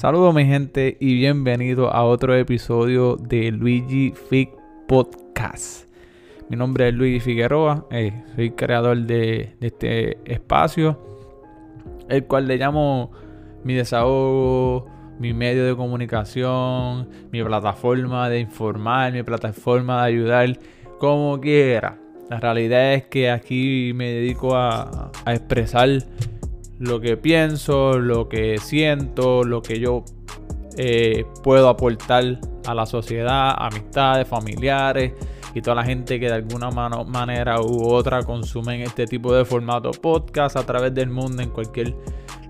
Saludos mi gente y bienvenido a otro episodio de Luigi Fig Podcast. Mi nombre es Luigi Figueroa, eh, soy creador de, este espacio, el cual le llamo mi desahogo, mi medio de comunicación, mi plataforma de informar, mi plataforma de ayudar, como quiera. La realidad es que aquí me dedico a expresar lo que pienso, lo que siento, lo que yo eh, puedo aportar a la sociedad, amistades, familiares y toda la gente que de alguna manera u otra consumen este tipo de formato podcast a través del mundo en cualquier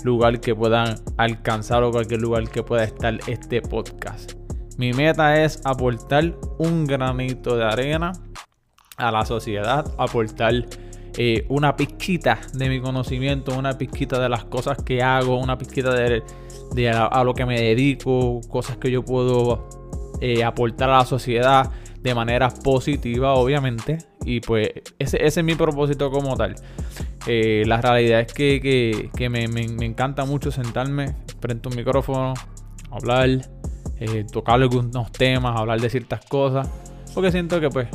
lugar que puedan alcanzar o cualquier lugar que pueda estar este podcast. Mi meta es aportar un granito de arena a la sociedad, aportar eh, una pizquita de mi conocimiento, una pizquita de las cosas que hago, una pizquita de, a, lo que me dedico, cosas que yo puedo eh, aportar a la sociedad de manera positiva, obviamente. Y pues ese, es mi propósito como tal. Eh, la realidad es que, me, encanta mucho sentarme frente a un micrófono, hablar, tocar algunos temas, hablar de ciertas cosas. Porque siento que pues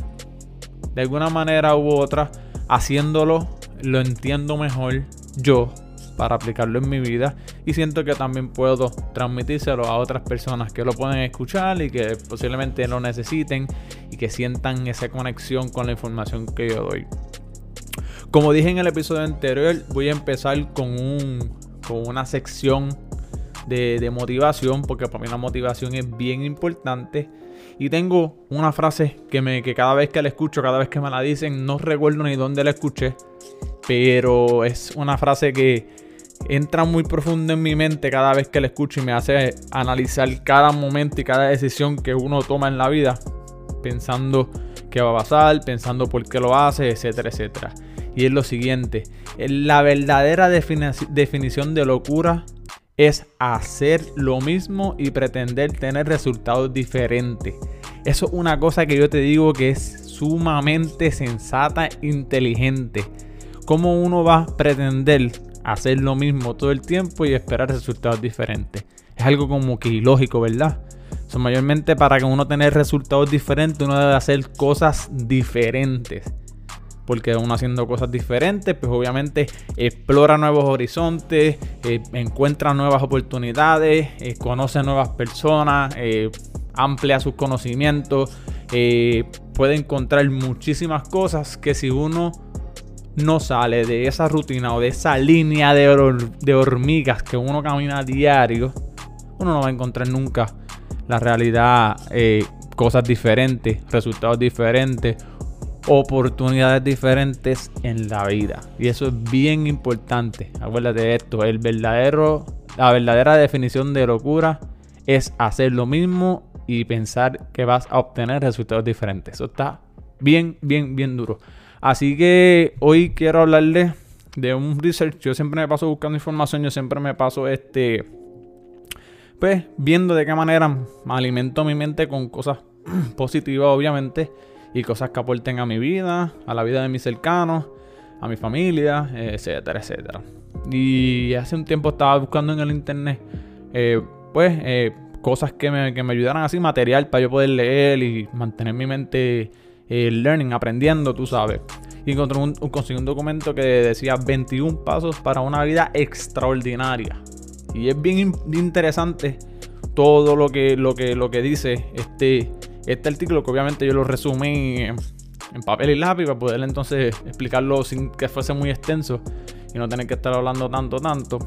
de alguna manera u otra haciéndolo lo entiendo mejor yo para aplicarlo en mi vida y siento que también puedo transmitírselo a otras personas que lo pueden escuchar y que posiblemente lo necesiten y que sientan esa conexión con la información que yo doy. Como dije en el episodio anterior, voy a empezar con, un, con una sección de, de motivación porque para mí la motivación es bien importante y tengo una frase que, me, que cada vez que la escucho, cada vez que me la dicen, no recuerdo ni dónde la escuché. Pero es una frase que entra muy profundo en mi mente cada vez que la escucho y me hace analizar cada momento y cada decisión que uno toma en la vida. Pensando qué va a pasar, pensando por qué lo hace, etcétera, etcétera. Y es lo siguiente, la verdadera definición de locura es hacer lo mismo y pretender tener resultados diferentes. Eso es una cosa que yo te digo que es sumamente sensata, inteligente. ¿Cómo uno va a pretender hacer lo mismo todo el tiempo y esperar resultados diferentes? Es algo como que ilógico, ¿verdad? Son mayormente para que uno tenga resultados diferentes, uno debe hacer cosas diferentes porque uno haciendo cosas diferentes, pues obviamente explora nuevos horizontes, eh, encuentra nuevas oportunidades, eh, conoce nuevas personas, eh, amplia sus conocimientos, puede encontrar muchísimas cosas que si uno no sale de esa rutina o de esa línea de, de hormigas que uno camina a diario, uno no va a encontrar nunca la realidad, cosas diferentes, resultados diferentes oportunidades diferentes en la vida. Y eso es bien importante. Acuérdate de esto. El verdadero, la verdadera definición de locura es hacer lo mismo y pensar que vas a obtener resultados diferentes. Eso está bien, bien, bien duro. Así que hoy quiero hablarles de un research. Yo siempre me paso buscando información. Yo siempre me paso este. Pues viendo de qué manera alimento mi mente con cosas positivas, obviamente y cosas que aporten a mi vida, a la vida de mis cercanos, a mi familia, etcétera, etcétera. Y hace un tiempo estaba buscando en el internet, eh, pues, eh, cosas que me, que me, ayudaran así, material para yo poder leer y mantener mi mente eh, learning, aprendiendo, tú sabes. Y encontré un, conseguí un documento que decía 21 pasos para una vida extraordinaria. Y es bien interesante todo lo que, lo que, lo que dice este, este artículo, que obviamente yo lo resumí en, papel y lápiz para poder entonces explicarlo sin que fuese muy extenso y no tener que estar hablando tanto, tanto.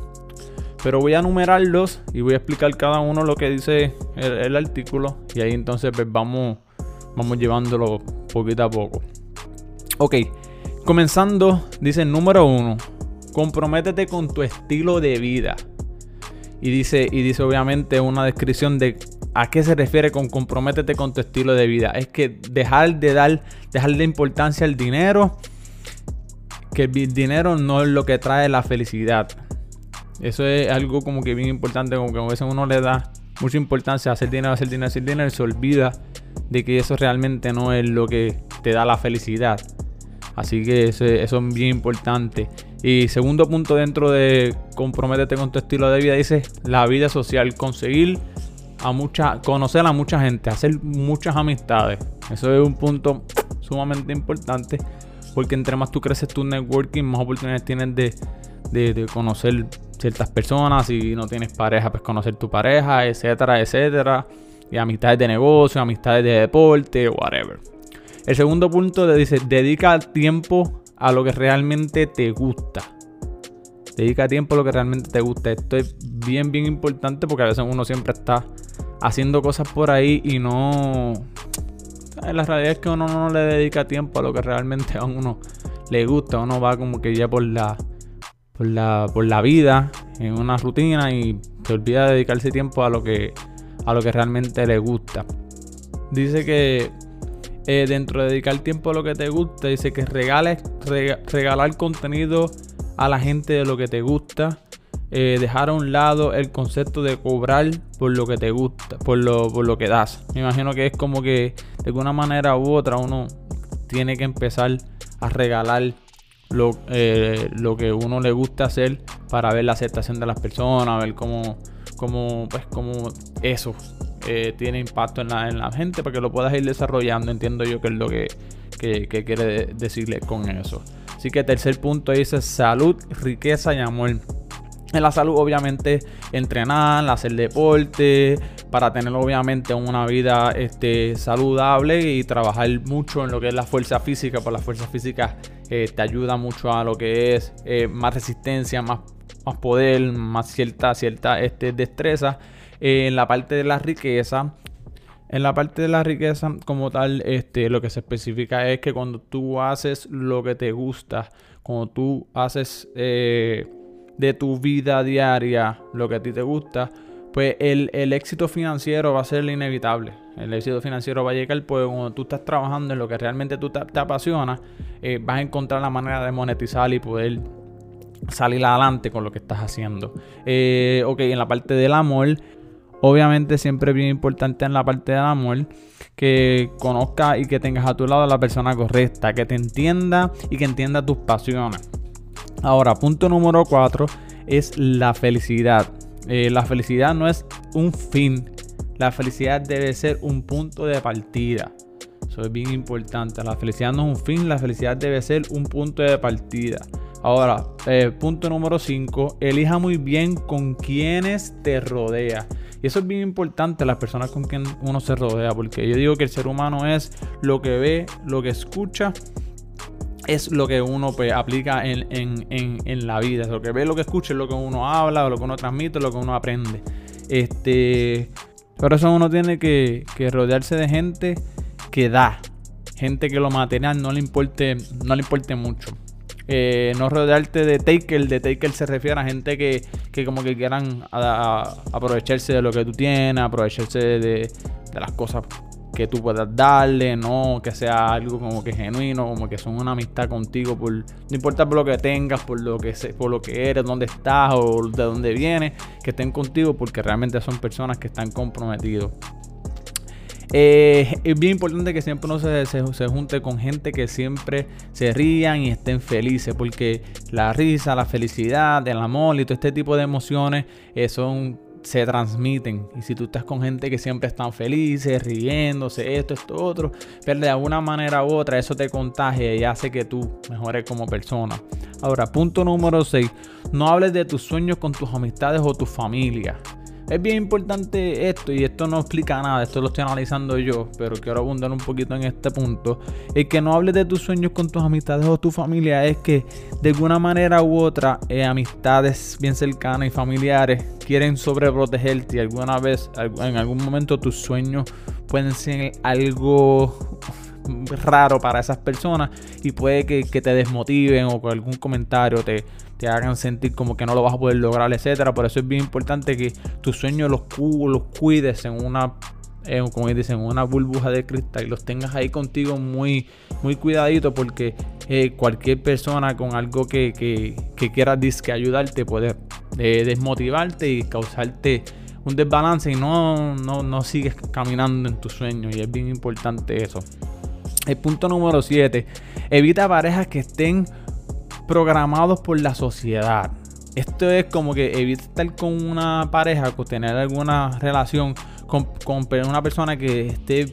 Pero voy a numerarlos y voy a explicar cada uno lo que dice el, artículo y ahí entonces pues vamos, vamos llevándolo poquito a poco. Ok, comenzando, dice número uno, comprométete con tu estilo de vida. Y dice, y dice obviamente una descripción de ¿A qué se refiere con comprométete con tu estilo de vida? Es que dejar de dar, dejar de importancia al dinero, que el dinero no es lo que trae la felicidad. Eso es algo como que bien importante, como que a veces uno le da mucha importancia a hacer dinero, hacer dinero, hacer dinero y se olvida de que eso realmente no es lo que te da la felicidad. Así que eso, eso es bien importante. Y segundo punto dentro de comprométete con tu estilo de vida, dice la vida social, conseguir a mucha, conocer a mucha gente, hacer muchas amistades. Eso es un punto sumamente importante porque entre más tú creces tu networking, más oportunidades tienes de, de, conocer ciertas personas. Si no tienes pareja, pues conocer tu pareja, etcétera, etcétera. Y amistades de negocio, amistades de deporte, whatever. El segundo punto dice, dedica tiempo a lo que realmente te gusta. Dedica tiempo a lo que realmente te gusta. Esto es bien, bien importante porque a veces uno siempre está haciendo cosas por ahí y no... La realidad es que uno no le dedica tiempo a lo que realmente a uno le gusta. Uno va como que ya por la, por la, por la vida, en una rutina y se olvida de dedicarse tiempo a lo que, a lo que realmente le gusta. Dice que eh, dentro de dedicar tiempo a lo que te gusta, dice que regales, regalar contenido a la gente de lo que te gusta. Eh, dejar a un lado el concepto de cobrar por lo que te gusta, por lo, por lo que das. Me imagino que es como que de alguna manera u otra uno tiene que empezar a regalar lo, eh, lo que uno le gusta hacer para ver la aceptación de las personas, ver cómo, cómo, pues, cómo eso eh, tiene impacto en la, en la, gente para que lo puedas ir desarrollando. Entiendo yo que es lo que, quiere decirle con eso. Así que tercer punto dice salud, riqueza y amor. En la salud, obviamente, entrenar, hacer deporte, para tener obviamente una vida este, saludable y trabajar mucho en lo que es la fuerza física, por la fuerza física eh, te ayuda mucho a lo que es eh, más resistencia, más, más poder, más cierta, cierta este, destreza en la parte de la riqueza, en la parte de la riqueza como tal, este, lo que se especifica es que cuando tú haces lo que te gusta, cuando tú haces eh, de tu vida diaria lo que a ti te gusta, pues el, éxito financiero va a ser inevitable. El éxito financiero va a llegar pues cuando tú estás trabajando en lo que realmente tú te, apasiona, eh, vas a encontrar la manera de monetizar y poder salir adelante con lo que estás haciendo. Eh, ok, en la parte del amor, Obviamente siempre es bien importante en la parte del amor que conozca y que tengas a tu lado a la persona correcta, que te entienda y que entienda tus pasiones. Ahora, punto número 4 es la felicidad. Eh, la felicidad no es un fin, la felicidad debe ser un punto de partida. Eso es bien importante. La felicidad no es un fin, la felicidad debe ser un punto de partida. Ahora, eh, punto número 5, elija muy bien con quienes te rodea. Y eso es bien importante, las personas con quien uno se rodea, porque yo digo que el ser humano es lo que ve, lo que escucha, es lo que uno pues, aplica en, la vida. Lo que ve, lo que escucha, es lo que uno habla, lo que uno transmite, lo que uno aprende. Este, por eso uno tiene que, que rodearse de gente que da, gente que lo material no le importe, no le importe mucho. Eh, no rodearte de taker. De taker se refiere a gente que, como que quieran aprovecharse de lo que tú tienes, aprovecharse de, las cosas que tú puedas darle, no que sea algo como que genuino, como que son una amistad contigo, por, no importa por lo que tengas, por lo que, por lo que eres, dónde estás o de dónde vienes, que estén contigo porque realmente son personas que están comprometidos. Eh, es bien importante que siempre uno se, se, junte con gente que siempre se rían y estén felices, porque la risa, la felicidad, el amor y todo este tipo de emociones eh, se transmiten. Y si tú estás con gente que siempre están felices, riéndose, esto, esto, otro, pero de alguna manera u otra eso te contagia y hace que tú mejores como persona. Ahora, punto número 6. No hables de tus sueños con tus amistades o tu familia. Es bien importante esto, y esto no explica nada, esto lo estoy analizando yo, pero quiero abundar un poquito en este punto. El que no hables de tus sueños con tus amistades o tu familia es que de alguna manera u otra, eh, amistades bien cercanas y familiares quieren sobreprotegerte y alguna vez, en algún momento tus sueños pueden ser algo raro para esas personas y puede que, te desmotiven o con algún comentario te, te, hagan sentir como que no lo vas a poder lograr, etcétera. Por eso es bien importante que tus sueños los, los cuides en una como dicen, una burbuja de cristal y los tengas ahí contigo muy, muy cuidadito porque eh, cualquier persona con algo que, que, quiera disque ayudarte puede eh, desmotivarte y causarte un desbalance y no, no, no sigues caminando en tus sueños y es bien importante eso. El punto número 7. Evita parejas que estén programados por la sociedad. Esto es como que evita estar con una pareja, con tener alguna relación con, una persona que esté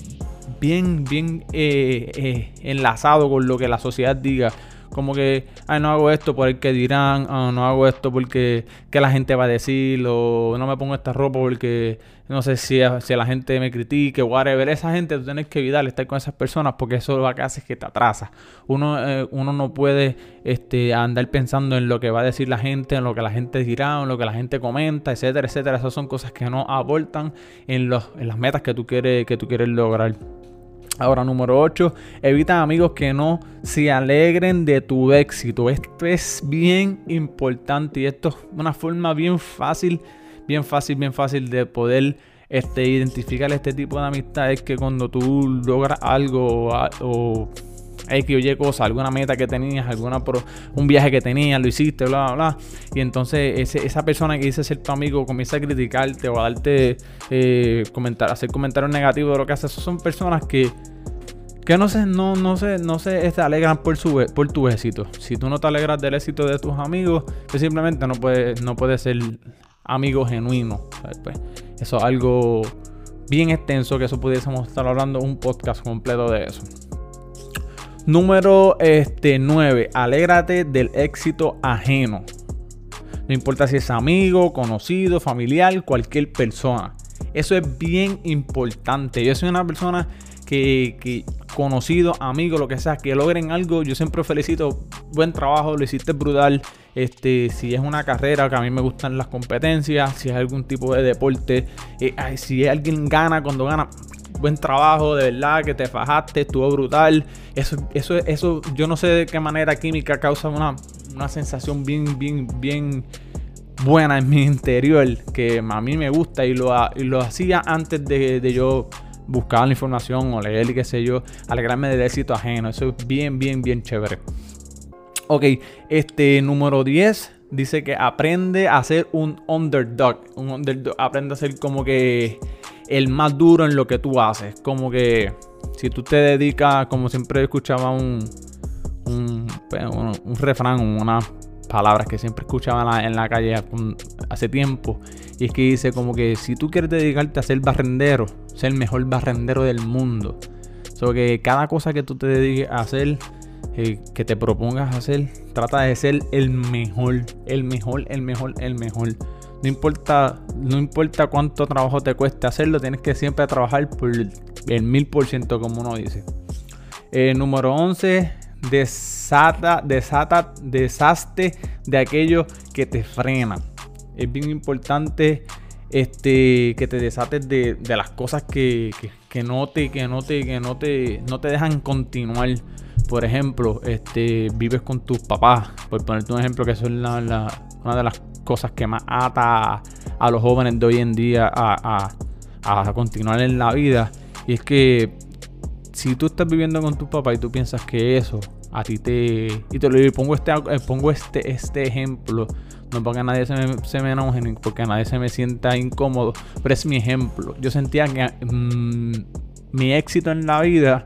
bien, bien eh, eh, enlazado con lo que la sociedad diga como que, ay, no hago esto por el que dirán, ah, no hago esto porque que la gente va a decir, o no me pongo esta ropa porque no sé si, si la gente me critique, whatever. Esa gente tú tienes que evitar estar con esas personas porque eso lo que hace es que te atrasa. Uno, eh, uno no puede este, andar pensando en lo que va a decir la gente, en lo que la gente dirá, en lo que la gente comenta, etcétera, etcétera. Esas son cosas que no aportan en, los, en las metas que tú quieres, que tú quieres lograr. Ahora, número 8, evita amigos que no se alegren de tu éxito. Esto es bien importante y esto es una forma bien fácil, bien fácil, bien fácil de poder este, identificar este tipo de amistades que cuando tú logras algo o X o Y cosa, alguna meta que tenías, alguna un viaje que tenías, lo hiciste, bla, bla, bla. Y entonces esa persona que dice ser tu amigo comienza a criticarte o a darte, eh, comentar, hacer comentarios negativos de lo que haces. Son personas que, que no se, no, no se, no se este, alegran por, su, por tu éxito. Si tú no te alegras del éxito de tus amigos, pues simplemente no puedes no puede ser amigo genuino. Pues, eso es algo bien extenso que eso pudiésemos estar hablando un podcast completo de eso. Número este, 9. Alégrate del éxito ajeno. No importa si es amigo, conocido, familiar, cualquier persona. Eso es bien importante. Yo soy una persona que, que, conocido, amigo, lo que sea, que logren algo, yo siempre felicito, buen trabajo, lo hiciste brutal. Este, si es una carrera, que a mí me gustan las competencias, si es algún tipo de deporte, eh, si alguien gana cuando gana, buen trabajo, de verdad, que te fajaste, estuvo brutal. Eso, eso, eso, yo no sé de qué manera química causa una, sensación bien, bien, bien buena en mi interior, que a mí me gusta y lo, lo hacía antes de, yo buscar la información o leer y qué sé yo, alegrarme del éxito ajeno. Eso es bien, bien, bien chévere. Ok, este número 10 dice que aprende a ser un underdog. Un underdog aprende a ser como que el más duro en lo que tú haces. Como que si tú te dedicas, como siempre escuchaba un, un, refrán, unas palabras que siempre escuchaba en la, calle hace tiempo. Y es que dice como que si tú quieres dedicarte a ser barrendero, ser el mejor barrendero del mundo. So que cada cosa que tú te dediques a hacer, eh, que te propongas hacer, trata de ser el mejor, el mejor, el mejor, el mejor. No importa, no importa cuánto trabajo te cueste hacerlo, tienes que siempre trabajar por el mil por ciento, como uno dice. Eh, número 11, desata, desata, desaste de aquello que te frena. Es bien importante este, que te desates de, las cosas que, que, no te, que no te, que no te, no te dejan continuar. Por ejemplo, este, vives con tus papás, por ponerte un ejemplo que eso es una de las cosas que más ata a los jóvenes de hoy en día a, continuar en la vida. Y es que si tú estás viviendo con tu papá y tú piensas que eso a ti te. Y te lo pongo este, eh, pongo este, este ejemplo. No porque nadie se me, se me enoje, ni porque nadie se me sienta incómodo. Pero es mi ejemplo. Yo sentía que mm, mi éxito en la vida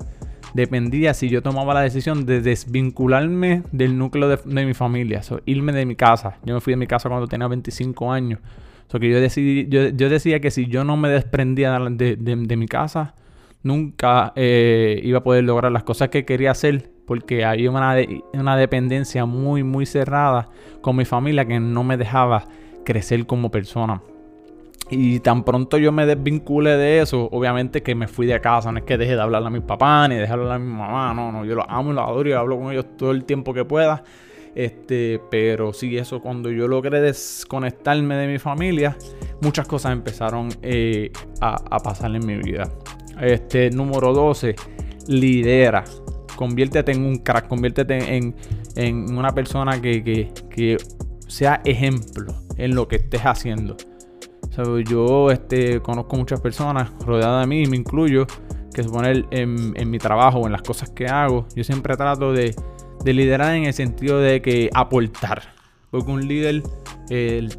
dependía si yo tomaba la decisión de desvincularme del núcleo de, mi familia, irme de mi casa. Yo me fui de mi casa cuando tenía 25 años. So que yo, decía que si yo no me desprendía de, mi casa, nunca eh, iba a poder lograr las cosas que quería hacer porque había una, una dependencia muy, muy cerrada con mi familia que no me dejaba crecer como persona. Y tan pronto yo me desvincule de eso, obviamente que me fui de casa. No es que deje de hablarle a mi papá ni de hablarle a mi mamá. No, no, yo los amo y los adoro y hablo con ellos todo el tiempo que pueda. Este, pero sí, eso cuando yo logré desconectarme de mi familia, muchas cosas empezaron eh, a, pasar en mi vida. Este, número 12, lidera. Conviértete en un crack, conviértete en, en una persona que, que, que sea ejemplo en lo que estés haciendo yo este, conozco muchas personas rodeadas de mí, me incluyo, que supone en, en, mi trabajo o en las cosas que hago, yo siempre trato de, liderar en el sentido de que aportar. Porque un líder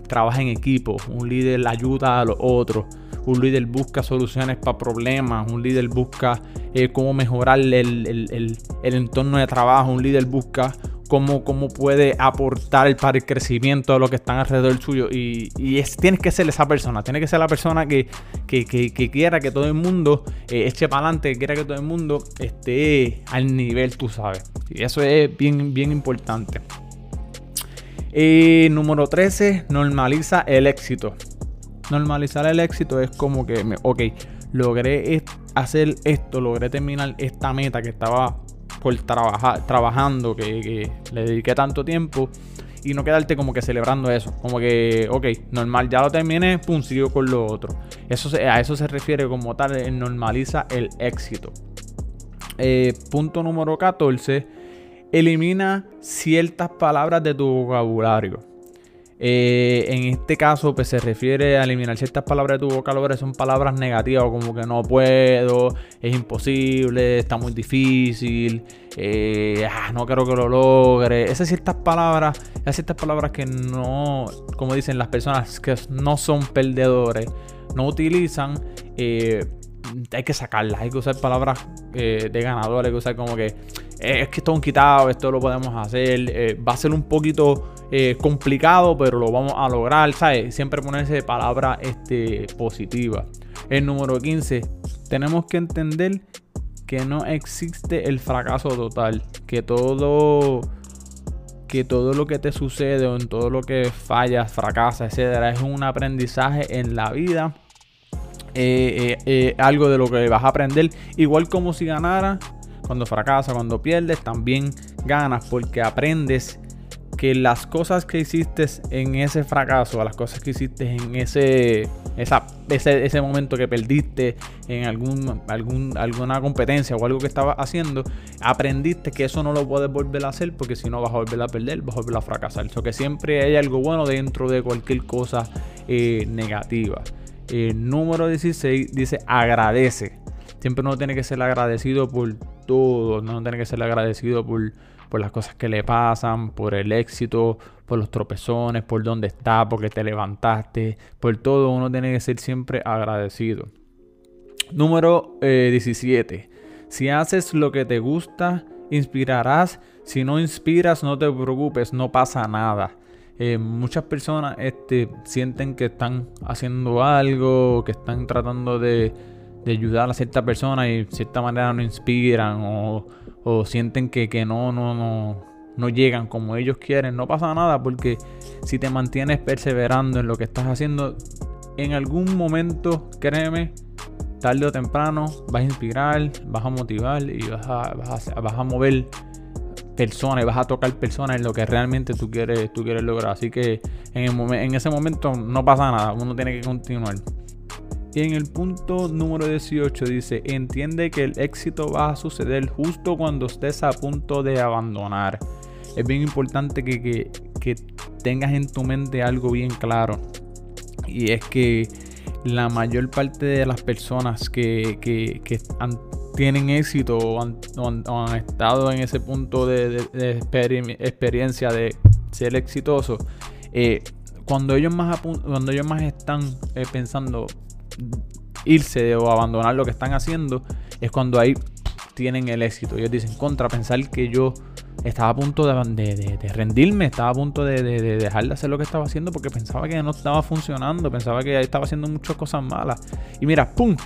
trabaja en equipo, un líder ayuda a los otros, un líder busca soluciones para problemas, un líder busca eh, cómo mejorar el, el, entorno de trabajo, un líder busca cómo, cómo puede aportar para el crecimiento de lo que están alrededor suyo. Y, y tienes que ser esa persona, tienes que ser la persona que, quiera que todo el mundo eh, para adelante, que quiera que todo el mundo esté al nivel, tú sabes. Y eso es bien, bien importante. Y número 13, normaliza el éxito. Normalizar el éxito es como que, ok, logré hacer esto, logré terminar esta meta que estaba por trabajar, trabajando, que, le dediqué tanto tiempo y no quedarte como que celebrando eso. Como que, ok, normal, ya lo terminé, pum, sigo con lo otro. Eso a eso se refiere como tal, normaliza el éxito. Eh, punto número 14, elimina ciertas palabras de tu vocabulario. Eh, en este caso, pues se refiere a eliminar ciertas palabras de tu vocabulario, son palabras negativas, como que no puedo, es imposible, está muy difícil, eh, ah, no creo que lo logre. Esas ciertas palabras, esas ciertas palabras que no, como dicen las personas que no son perdedores, no utilizan. Eh, hay que sacarlas, hay que usar palabras de ganador, hay que usar como que es que esto es un quitado, esto lo podemos hacer, va a ser un poquito eh, complicado, pero lo vamos a lograr, ¿sabes? Siempre ponerse palabra este, positiva. El número 15, tenemos que entender que no existe el fracaso total, que todo que todo lo que te sucede o en todo lo que fallas, fracasa, etcétera, es un aprendizaje en la vida. Eh, eh, algo de lo que vas a aprender. Igual como si ganara, cuando fracasas, cuando pierdes, también ganas porque aprendes que las cosas que hiciste en ese fracaso, las cosas que hiciste en ese, esa, ese, momento que perdiste en algún, algún, alguna competencia o algo que estabas haciendo, aprendiste que eso no lo puedes volver a hacer porque si no vas a volver a perder, vas a volver a fracasar. Eso que siempre hay algo bueno dentro de cualquier cosa eh, negativa. El número 16 dice agradece. Siempre uno tiene que ser agradecido por todo, no tiene que ser agradecido por por las cosas que le pasan, por el éxito, por los tropezones, por dónde está, porque te levantaste, por todo uno tiene que ser siempre agradecido. Número 17. Eh, si haces lo que te gusta, inspirarás. Si no inspiras, no te preocupes, no pasa nada. Eh, muchas personas este, sienten que están haciendo algo, que están tratando de, de ayudar a cierta persona y de cierta manera no inspiran o o sienten que, no, no, no, no llegan como ellos quieren, no pasa nada porque si te mantienes perseverando en lo que estás haciendo, en algún momento, créeme, tarde o temprano vas a inspirar, vas a motivar y vas a, vas a, mover personas vas a tocar personas en lo que realmente tú quieres, tú quieres lograr. Así que en, el en ese momento no pasa nada, uno tiene que continuar. Y en el punto número 18 dice, entiende que el éxito va a suceder justo cuando estés a punto de abandonar. Es bien importante que, tengas en tu mente algo bien claro. Y es que la mayor parte de las personas que, tienen éxito o han, estado en ese punto de, experiencia de ser exitoso, eh, cuando, ellos más cuando ellos más están eh, pensando, irse o abandonar lo que están haciendo, es cuando ahí tienen el éxito. Ellos dicen, contra, pensar que yo estaba a punto de, rendirme, estaba a punto de, dejar de hacer lo que estaba haciendo porque pensaba que no estaba funcionando, pensaba que estaba haciendo muchas cosas malas. Y mira, ¡pum!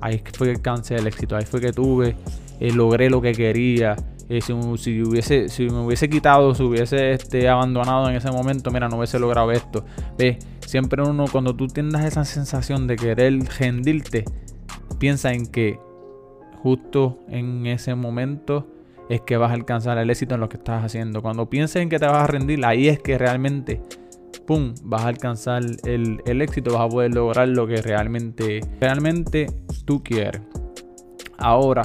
Ahí fue que alcancé el éxito, ahí fue que tuve, eh, logré lo que quería. Eh, si, me hubiese quitado, si hubiese este, abandonado en ese momento, mira, no hubiese logrado esto. Ve, siempre uno, cuando tú tengas esa sensación de querer rendirte, piensa en que justo en ese momento es que vas a alcanzar el éxito en lo que estás haciendo. Cuando pienses en que te vas a rendir, ahí es que realmente, ¡pum!, vas a alcanzar el, el éxito, vas a poder lograr lo que realmente, realmente tú quieres. Ahora,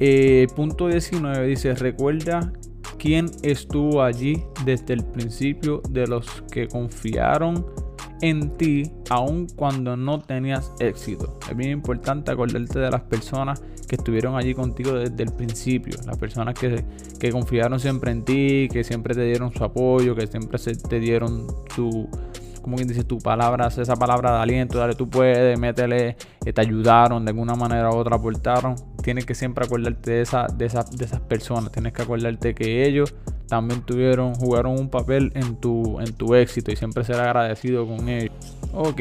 eh, punto 19 dice, recuerda quién estuvo allí desde el principio de los que confiaron en ti aun cuando no tenías éxito. Es bien importante acordarte de las personas que estuvieron allí contigo desde el principio. Las personas que, que confiaron siempre en ti, que siempre te dieron su apoyo, que siempre se, te dieron su, como quien dice, tu palabra, esa palabra de aliento, dale, tú puedes, métele, que te ayudaron de alguna manera u otra, aportaron. Tienes que siempre acordarte de, esa, de, de esas personas, tienes que acordarte que ellos también tuvieron, jugaron un papel en tu, en tu éxito y siempre ser agradecido con ellos. Ok,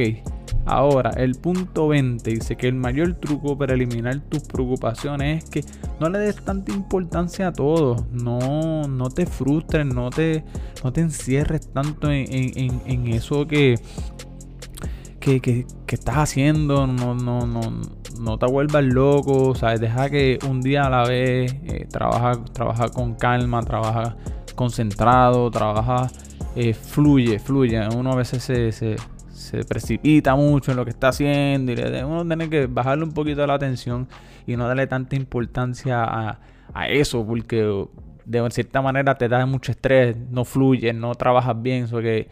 ahora el punto 20 dice que el mayor truco para eliminar tus preocupaciones es que no le des tanta importancia a todo. No, no te frustres, no te, no te encierres tanto en, eso que, que, que, estás haciendo. No, no, no, no te vuelvas loco. ¿sabes? Deja que un día a la vez eh, trabaja, trabaja con calma, trabaja concentrado, trabaja, eh, fluye, fluye. Uno a veces se, precipita mucho en lo que está haciendo y uno tiene que bajarle un poquito la atención y no darle tanta importancia a, eso porque de cierta manera te da mucho estrés, no fluye, no trabajas bien, que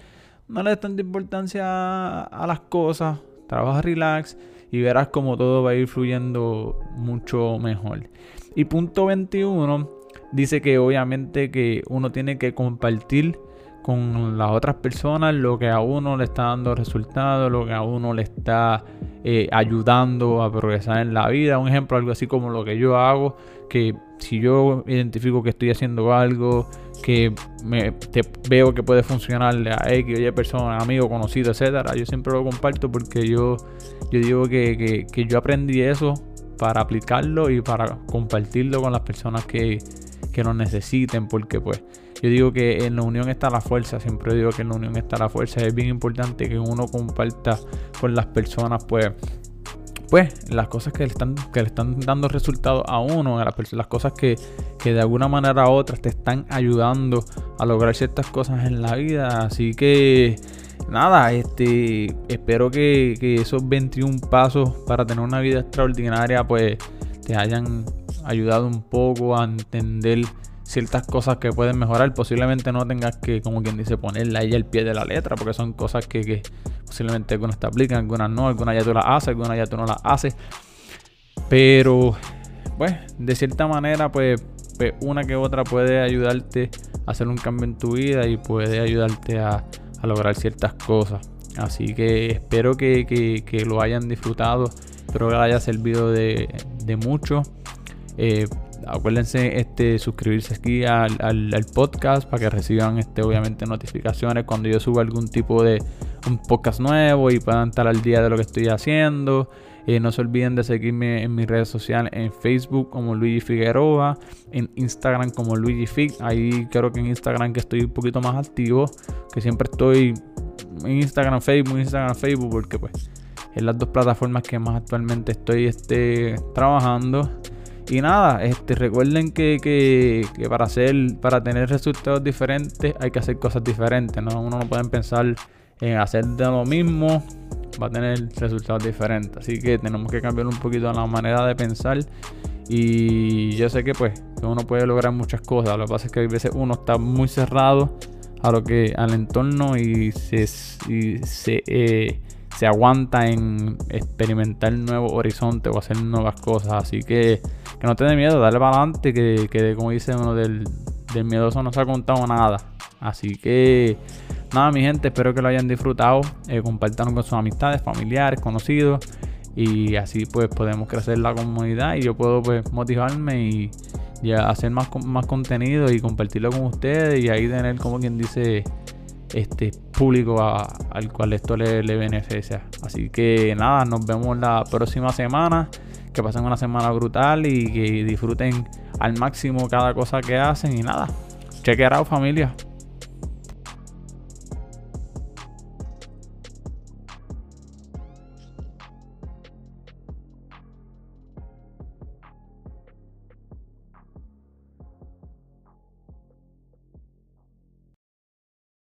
no le des tanta importancia a, las cosas, trabaja relax y verás como todo va a ir fluyendo mucho mejor. Y punto 21 dice que obviamente que uno tiene que compartir con las otras personas lo que a uno le está dando resultados, lo que a uno le está eh, ayudando a progresar en la vida. Un ejemplo, algo así como lo que yo hago, que si yo identifico que estoy haciendo algo, que me, veo que puede funcionarle a X o Y persona, amigo, conocido, etcétera, yo siempre lo comparto porque yo, digo que yo aprendí eso para aplicarlo y para compartirlo con las personas que, que nos necesiten, porque pues yo digo que en la unión está la fuerza, siempre digo que en la unión está la fuerza, es bien importante que uno comparta con las personas pues pues las cosas que le están, que le están dando resultados a uno, las, cosas que, que, de alguna manera u otra te están ayudando a lograr ciertas cosas en la vida. Así que nada, este espero que, que esos 21 pasos para tener una vida extraordinaria pues te hayan ayudado un poco a entender ciertas cosas que pueden mejorar. Posiblemente no tengas que, como quien dice, ponerla ahí al pie de la letra, porque son cosas que, posiblemente algunas te aplican, algunas no, algunas ya tú las haces, algunas ya tú no las haces. Pero, pues, de cierta manera, pues, pues, una que otra puede ayudarte a hacer un cambio en tu vida y puede ayudarte a, lograr ciertas cosas. Así que espero que, lo hayan disfrutado, espero que haya servido de, de mucho. Eh, acuérdense este, suscribirse aquí al, podcast para que reciban este, obviamente notificaciones cuando yo suba algún tipo de un podcast nuevo y puedan estar al día de lo que estoy haciendo. Eh, no se olviden de seguirme en mis redes sociales, en Facebook como Luigi Figueroa, en Instagram como Luigi Fig. Ahí creo que en Instagram que estoy un poquito más activo, que siempre estoy en Instagram, Facebook, Instagram, Facebook, porque pues es las dos plataformas que más actualmente estoy este, trabajando. Y nada, este, recuerden que, para hacer, para tener resultados diferentes hay que hacer cosas diferentes, ¿no? Uno no puede pensar en hacer de lo mismo, va a tener resultados diferentes. Así que tenemos que cambiar un poquito la manera de pensar. Y yo sé que pues uno puede lograr muchas cosas. Lo que pasa es que a veces uno está muy cerrado a lo que al entorno y se, se eh, se aguanta en experimentar nuevos horizontes o hacer nuevas cosas. Así que, que no te miedo, dale para adelante, que, que como dice uno del, del miedoso no se ha contado nada. Así que, nada, mi gente, espero que lo hayan disfrutado. Eh, compartan con sus amistades, familiares, conocidos. Y así pues podemos crecer la comunidad y yo puedo pues motivarme y, y hacer más, más contenido y compartirlo con ustedes y ahí tener como quien dice este público al cual esto le, beneficia. Así que nada, nos vemos la próxima semana. Que pasen una semana brutal y que disfruten al máximo cada cosa que hacen. Y nada, check it out familia.